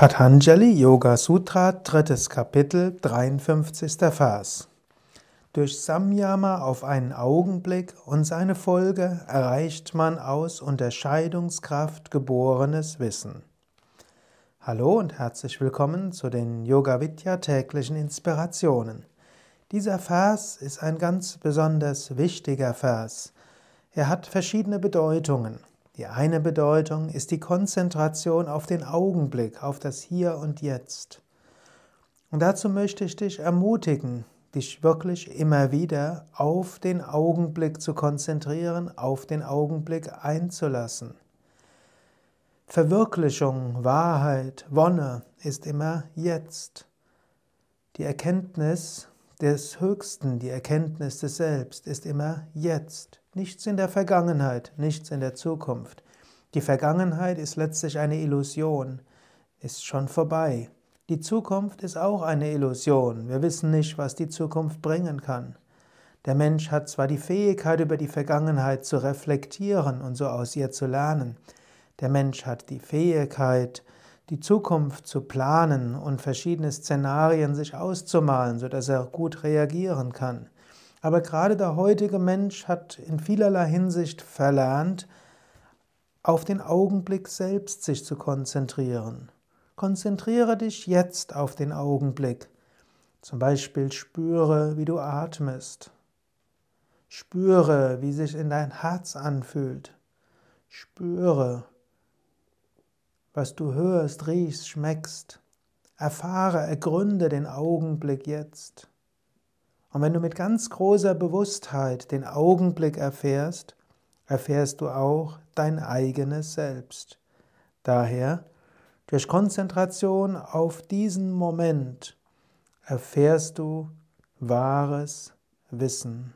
Patanjali Yoga Sutra, drittes Kapitel, 53. Vers. Durch Samyama auf einen Augenblick und seine Folge erreicht man aus Unterscheidungskraft geborenes Wissen. Hallo und herzlich willkommen zu den Yoga Vidya täglichen Inspirationen. Dieser Vers ist ein ganz besonders wichtiger Vers. Er hat verschiedene Bedeutungen. Die eine Bedeutung ist die Konzentration auf den Augenblick, auf das Hier und Jetzt. Und dazu möchte ich dich ermutigen, dich wirklich immer wieder auf den Augenblick zu konzentrieren, auf den Augenblick einzulassen. Verwirklichung, Wahrheit, Wonne ist immer jetzt. Die Erkenntnis des Höchsten, die Erkenntnis des Selbst ist immer jetzt. Nichts in der Vergangenheit, nichts in der Zukunft. Die Vergangenheit ist letztlich eine Illusion, ist schon vorbei. Die Zukunft ist auch eine Illusion. Wir wissen nicht, was die Zukunft bringen kann. Der Mensch hat zwar die Fähigkeit, über die Vergangenheit zu reflektieren und so aus ihr zu lernen. Der Mensch hat die Fähigkeit, die Zukunft zu planen und verschiedene Szenarien sich auszumalen, sodass er gut reagieren kann. Aber gerade der heutige Mensch hat in vielerlei Hinsicht verlernt, auf den Augenblick selbst sich zu konzentrieren. Konzentriere dich jetzt auf den Augenblick. Zum Beispiel spüre, wie du atmest. Spüre, wie sich in dein Herz anfühlt. Spüre, was du hörst, riechst, schmeckst. Erfahre, ergründe den Augenblick jetzt. Und wenn du mit ganz großer Bewusstheit den Augenblick erfährst, erfährst du auch dein eigenes Selbst. Daher, durch Konzentration auf diesen Moment erfährst du wahres Wissen.